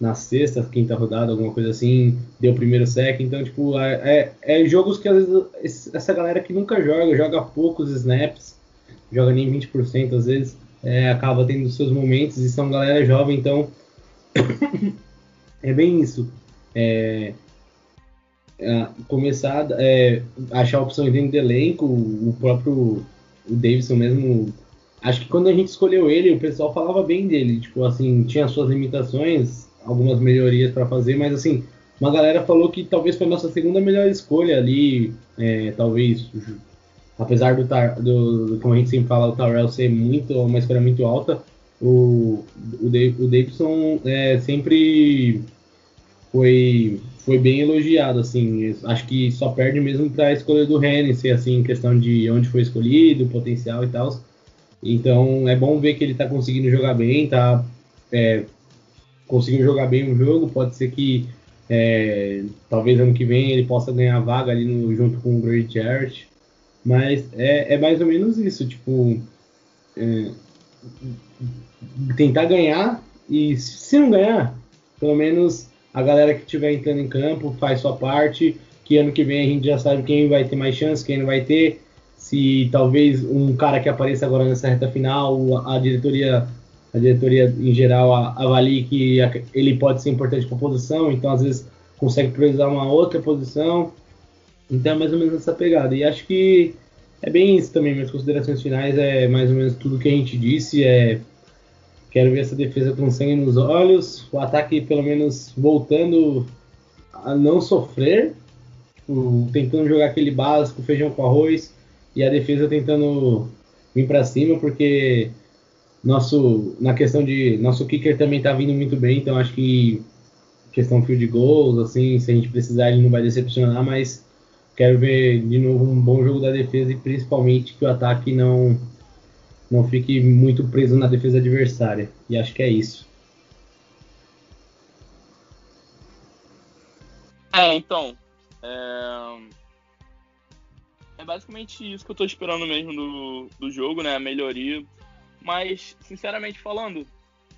S2: na sexta, quinta rodada, alguma coisa assim, deu o primeiro sec, então, tipo, é, é, é, jogos que às vezes essa galera que nunca joga, joga poucos snaps, joga nem 20% às vezes, é, acaba tendo seus momentos e são galera jovem, então *coughs* é bem isso. É, é, começar é, achar opções dentro do elenco, o próprio o Davidson mesmo. Acho que quando a gente escolheu ele, o pessoal falava bem dele, tipo assim, tinha suas limitações, algumas melhorias para fazer, mas assim, uma galera falou que talvez foi a nossa segunda melhor escolha ali, é, talvez, apesar do, do, como a gente sempre fala, o Tyrell ser muito, uma escolha muito alta, o, o, o Davidson é, sempre foi, foi bem elogiado, assim, acho que só perde mesmo para a escolha do Hennessy, assim, em questão de onde foi escolhido, potencial e tal, então é bom ver que ele está conseguindo jogar bem, tá é, conseguindo jogar bem o jogo, pode ser que é, talvez ano que vem ele possa ganhar vaga ali no, junto com o Great Jarrett. Mas é, é, mais ou menos isso, tipo. É, tentar ganhar e se não ganhar, pelo menos a galera que estiver entrando em campo faz sua parte. Que ano que vem a gente já sabe quem vai ter mais chance, quem não vai ter. Se talvez um cara que apareça agora nessa reta final, a diretoria a diretoria em geral avalie que ele pode ser importante para a posição, então às vezes consegue priorizar uma outra posição. Então é mais ou menos essa pegada. E acho que é bem isso também. Minhas considerações finais é mais ou menos tudo que a gente disse. É quero ver essa defesa com sangue nos olhos, o ataque pelo menos voltando a não sofrer, tipo, tentando jogar aquele básico, feijão com arroz, e a defesa tentando vir para cima, porque nosso, na questão de. Nosso kicker também tá vindo muito bem, então acho que questão field goals, assim, se a gente precisar, ele não vai decepcionar, mas quero ver de novo um bom jogo da defesa e principalmente que o ataque não não fique muito preso na defesa adversária. E acho que é isso.
S3: É, então. É, é basicamente isso que eu tô esperando mesmo do, do jogo, né? A melhoria mas, sinceramente falando,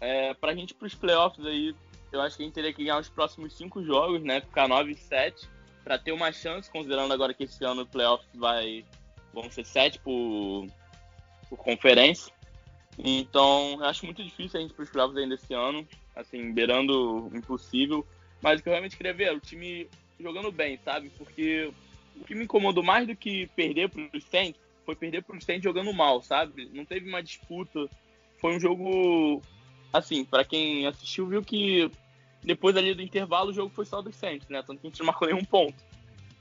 S3: é, pra gente pros playoffs aí, eu acho que a gente teria que ganhar os próximos cinco jogos, né? Ficar 9 e 7, pra ter uma chance, considerando agora que esse ano o playoffs vai. vão ser 7 por, por conferência. Então, eu acho muito difícil a gente pros playoffs ainda esse ano, assim, beirando impossível. Mas o que eu realmente queria ver era o time jogando bem, sabe? Porque o que me incomodou mais do que perder pros Saints foi perder pro Saints jogando mal, sabe? Não teve uma disputa. Foi um jogo assim, para quem assistiu viu que depois ali do intervalo o jogo foi só dos Saints, né? Tanto que a gente não marcou nenhum ponto.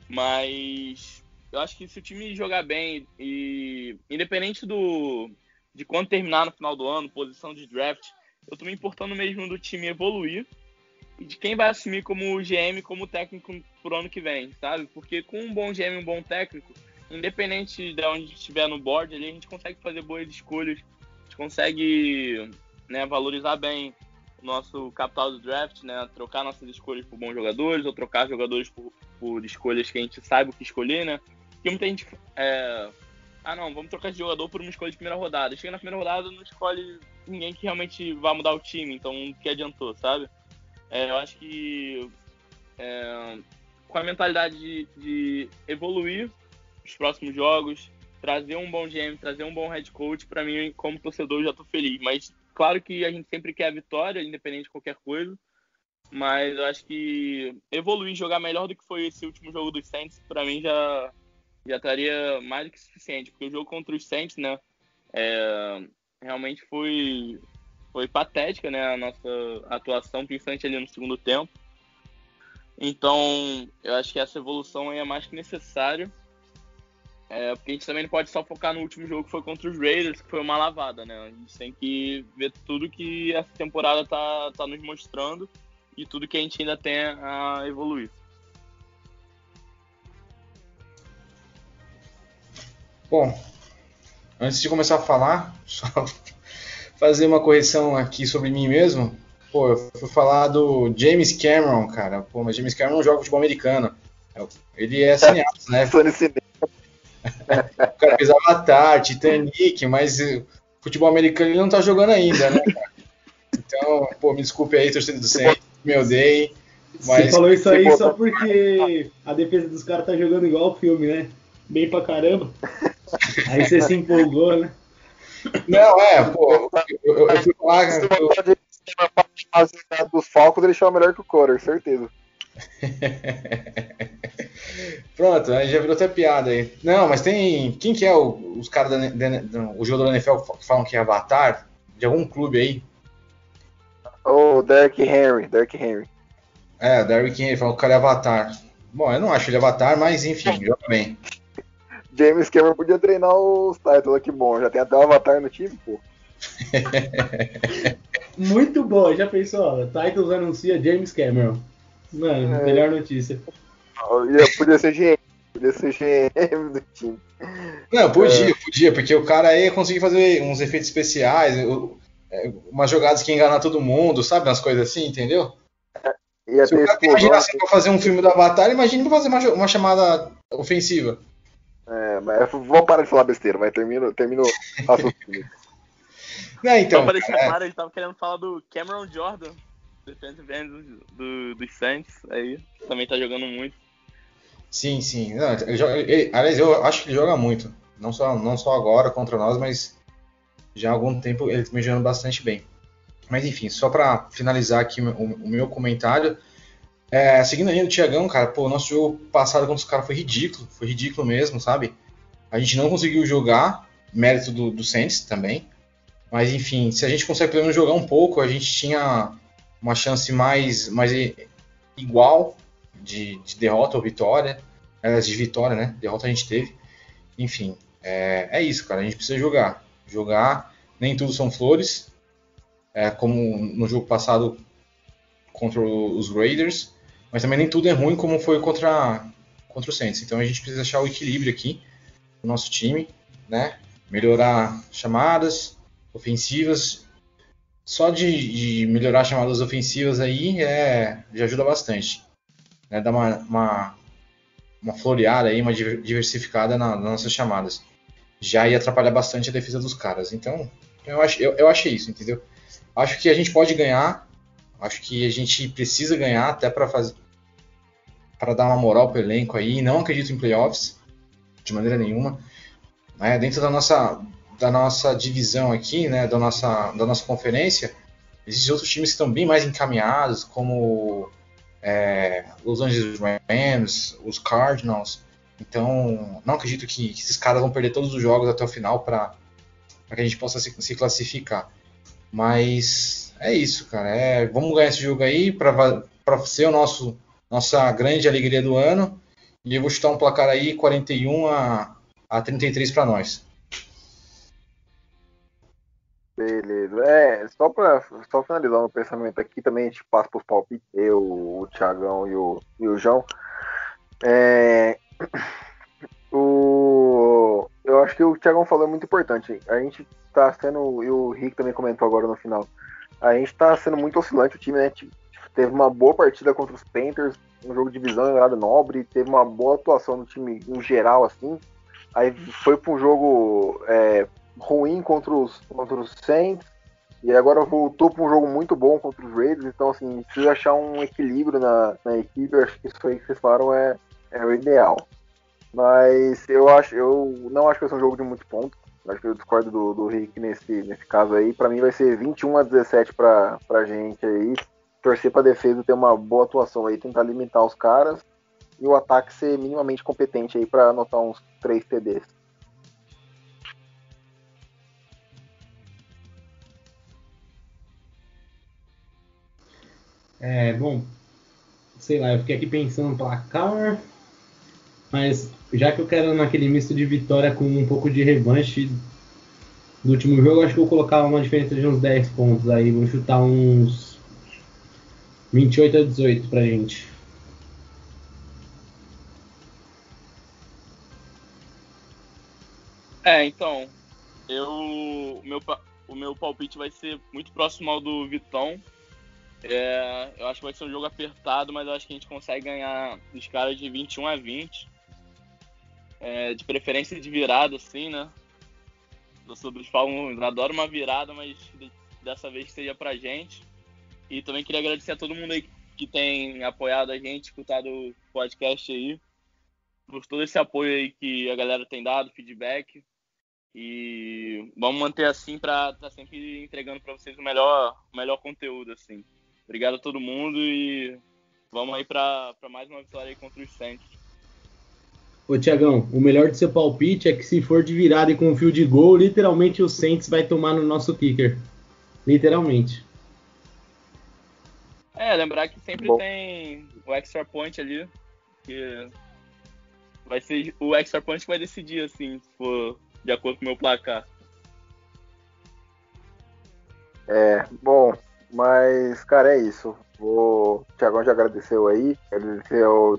S3: Mas eu acho que se o time jogar bem e independente do de quando terminar no final do ano, posição de draft, eu tô me importando mesmo do time evoluir e de quem vai assumir como GM, como técnico pro ano que vem, sabe? Porque com um bom GM, um bom técnico, independente de onde estiver no board, ali, a gente consegue fazer boas escolhas, a gente consegue né, valorizar bem o nosso capital do draft, né, trocar nossas escolhas por bons jogadores ou trocar jogadores por, por escolhas que a gente sabe o que escolher, né? Porque muita gente é, ah não, vamos trocar de jogador por uma escolha de primeira rodada. Chega na primeira rodada não escolhe ninguém que realmente vai mudar o time, então o que adiantou, sabe? É, eu acho que é, com a mentalidade de, de evoluir os próximos jogos, trazer um bom GM, trazer um bom head coach, para mim, como torcedor, já tô feliz. Mas claro que a gente sempre quer a vitória, independente de qualquer coisa. Mas eu acho que evoluir, jogar melhor do que foi esse último jogo dos Saints, para mim já já estaria mais do que suficiente, porque o jogo contra os Saints, né, é, realmente foi foi patética, né, a nossa atuação, principalmente ali no segundo tempo. Então, eu acho que essa evolução é mais que necessária. É, porque a gente também não pode só focar no último jogo que foi contra os Raiders, que foi uma lavada, né? A gente tem que ver tudo que essa temporada tá, tá nos mostrando e tudo que a gente ainda tem a evoluir.
S4: Bom, antes de começar a falar, *laughs* só fazer uma correção aqui sobre mim mesmo. Pô, eu fui falar do James Cameron, cara. Pô, mas James Cameron joga futebol americano. Ele é cineasta, *laughs* né? O cara fez Avatar, Titanic, mas eh, futebol americano ele não tá jogando ainda, né, cara? Então, pô, me desculpe aí, torcedor do Saints, me odeie.
S2: Mas... Você falou isso aí só porque a defesa dos caras tá jogando igual o filme, né? Bem pra caramba. Aí você se empolgou, né?
S4: Não, é, pô, eu, eu, eu fui falar.
S1: Eu... dos Falcons ele chama melhor que o Corer, certeza. *laughs*
S4: Pronto, aí já virou até piada aí. Não, mas tem. Quem que é o, os caras da, da, o jogador da NFL que falam que é Avatar? De algum clube aí?
S1: O oh, Derek Henry, Derek Henry.
S4: É, Derrick Henry falou que o cara é avatar. Bom, eu não acho ele avatar, mas enfim, joga bem.
S1: James Cameron podia treinar os Titans, que bom. Já tem até o Avatar no time, pô. *laughs*
S2: Muito bom, já pensou? Titans anuncia James Cameron. Mano,
S1: É.
S2: melhor notícia.
S1: Ia- Podia ser GM. Podia ser GM do time.
S4: Não, podia, podia, porque o cara aí ia conseguir fazer uns efeitos especiais, é, umas jogadas que ia enganar todo mundo, sabe? Umas coisas assim, entendeu?
S1: Ia
S4: Se o cara tem
S1: explosão.
S4: imaginação pra fazer um filme do Avatar, imagina pra fazer uma, uma chamada ofensiva.
S1: É, mas vamos parar de falar besteira, vai. Termina, termina o raciocínio. *laughs*
S4: Não, então,
S3: Só pra deixar
S4: é,
S3: claro, ele tava querendo falar do Cameron Jordan, defensive end do, do, dos Saints, aí também tá jogando muito.
S4: Sim, sim. Não, ele joga- ele- aliás, eu acho que ele joga muito. Não só, não só agora contra nós, mas já há algum tempo ele vem jogando bastante bem. Mas enfim, só pra finalizar aqui o, o meu comentário, é, seguindo a linha do Tiagão, cara, pô, o nosso jogo passado contra os caras foi ridículo, foi ridículo mesmo, sabe? A gente não conseguiu jogar, mérito do, do Saints também. Mas enfim, se a gente consegue pelo menos jogar um pouco, a gente tinha uma chance mais, mais igual de, de derrota ou vitória. Aliás, de vitória, né? Derrota a gente teve. Enfim, é, é isso, cara. A gente precisa jogar. Jogar, nem tudo são flores. É, como no jogo passado contra os Raiders. Mas também nem tudo é ruim como foi contra, contra o Saints. Então a gente precisa achar o equilíbrio aqui no nosso time, né? Melhorar chamadas ofensivas. Só de, de melhorar chamadas ofensivas aí é, já ajuda bastante. Né? Dar uma, uma, uma floreada aí, uma diver- diversificada na- nas nossas chamadas. Já ia atrapalhar bastante a defesa dos caras. Então, eu, acho, eu, eu achei isso, entendeu? Acho que a gente pode ganhar. Acho que a gente precisa ganhar até para fazer para dar uma moral pro elenco aí. Não acredito em playoffs de maneira nenhuma. Né? Dentro da nossa da nossa divisão aqui, né, da nossa da nossa conferência, existem outros times que estão bem mais encaminhados, como é, Los Angeles Rams, os Cardinals. Então, não acredito que, esses caras vão perder todos os jogos até o final para que a gente possa se, se classificar. Mas é isso, cara. É, vamos ganhar esse jogo aí para ser o nosso nossa grande alegria do ano. E eu vou chutar um placar aí 41 a, a 33 para nós.
S1: Beleza. É, só pra só finalizar o pensamento aqui, também a gente passa pros palpites, eu, o Thiagão e o, e o João. É, o, eu acho que o Thiagão falou é muito importante. A gente tá sendo, e o Rick também comentou agora no final, a gente tá sendo muito oscilante o time, né? Tipo, Teve uma boa partida contra os Panthers, um jogo de divisão em horário nobre, teve uma boa atuação no time em geral, assim. Aí foi para um jogo é, ruim contra os, contra os Saints, e agora voltou para um jogo muito bom contra os Raiders, então assim, precisa achar um equilíbrio na, na equipe, eu acho que isso aí que vocês falaram é, é o ideal. Mas eu acho, eu não acho que vai ser um jogo de muito ponto. Acho que eu discordo do, do Rick nesse, nesse caso aí. Para mim vai ser 21 a 17 para pra gente aí. Torcer pra defesa ter uma boa atuação aí, tentar limitar os caras. E o ataque ser minimamente competente aí para anotar uns 3 TDs.
S2: É, bom, sei lá, eu fiquei aqui pensando no placar, mas já que eu quero naquele misto de vitória com um pouco de revanche do último jogo, acho que vou colocar uma diferença de uns 10 pontos aí, vou chutar uns 28 a 18 pra gente.
S3: É, então, eu meu, o meu palpite vai ser muito próximo ao do Vitão. É, eu acho que vai ser um jogo apertado, mas eu acho que a gente consegue ganhar dos caras de 21 a 20. É, de preferência de virada, assim, né? Eu sou dos Falcons, adoro uma virada, mas de- dessa vez seja pra gente. E também queria agradecer a todo mundo aí que tem apoiado a gente, escutado o podcast aí. Por todo esse apoio aí que a galera tem dado, feedback. E vamos manter assim pra estar sempre entregando pra vocês o melhor, o melhor conteúdo, assim. Obrigado a todo mundo e vamos aí pra, pra mais uma vitória aí contra os Saints.
S2: Ô Tiagão, o melhor do seu palpite é que se for de virada e com fio de gol, literalmente o Saints vai tomar no nosso kicker. Literalmente.
S3: É, lembrar que sempre Bom. tem o extra point ali, que vai ser o extra point que vai decidir, assim, se for de acordo com o meu placar.
S1: É, bom, mas, cara, é isso. O Thiagão já agradeceu aí. Agradecer ao,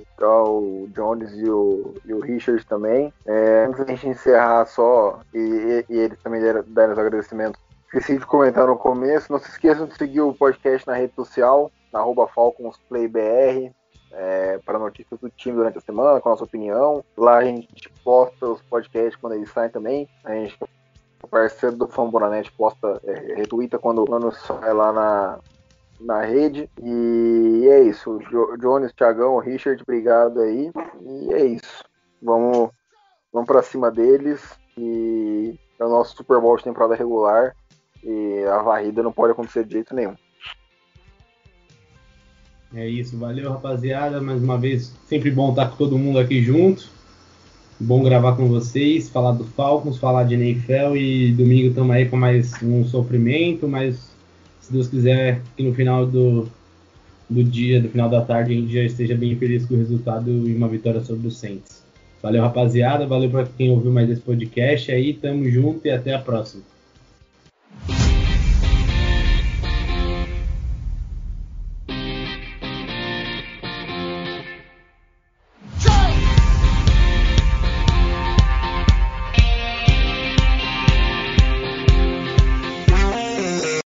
S1: Jones e o, e o Richard também. É, antes da gente encerrar só, e, e, e eles também deram os agradecimentos, esqueci de comentar no começo. Não se esqueçam de seguir o podcast na rede social, na FalconsPlayBR, é, para notícias do time durante a semana, com a nossa opinião. Lá a gente posta os podcasts quando eles saem também. A gente parceiro do Fã Bonanet posta, é, retuita quando, quando sai lá na, na rede. E é isso. Jo, Jones, Thiagão, Richard, obrigado aí. E é isso. Vamos, vamos para cima deles. E é o nosso Super Bowl de temporada regular. E a varrida não pode acontecer de jeito nenhum.
S2: É isso, valeu rapaziada. Mais uma vez, sempre bom estar com todo mundo aqui junto. Bom gravar com vocês, falar do Falcons, falar de NFL e domingo estamos aí com mais um sofrimento, mas se Deus quiser que no final do, do dia, do final da tarde, a gente já esteja bem feliz com o resultado e uma vitória sobre o Saints. Valeu rapaziada, valeu para quem ouviu mais esse podcast aí, tamo junto e até a próxima.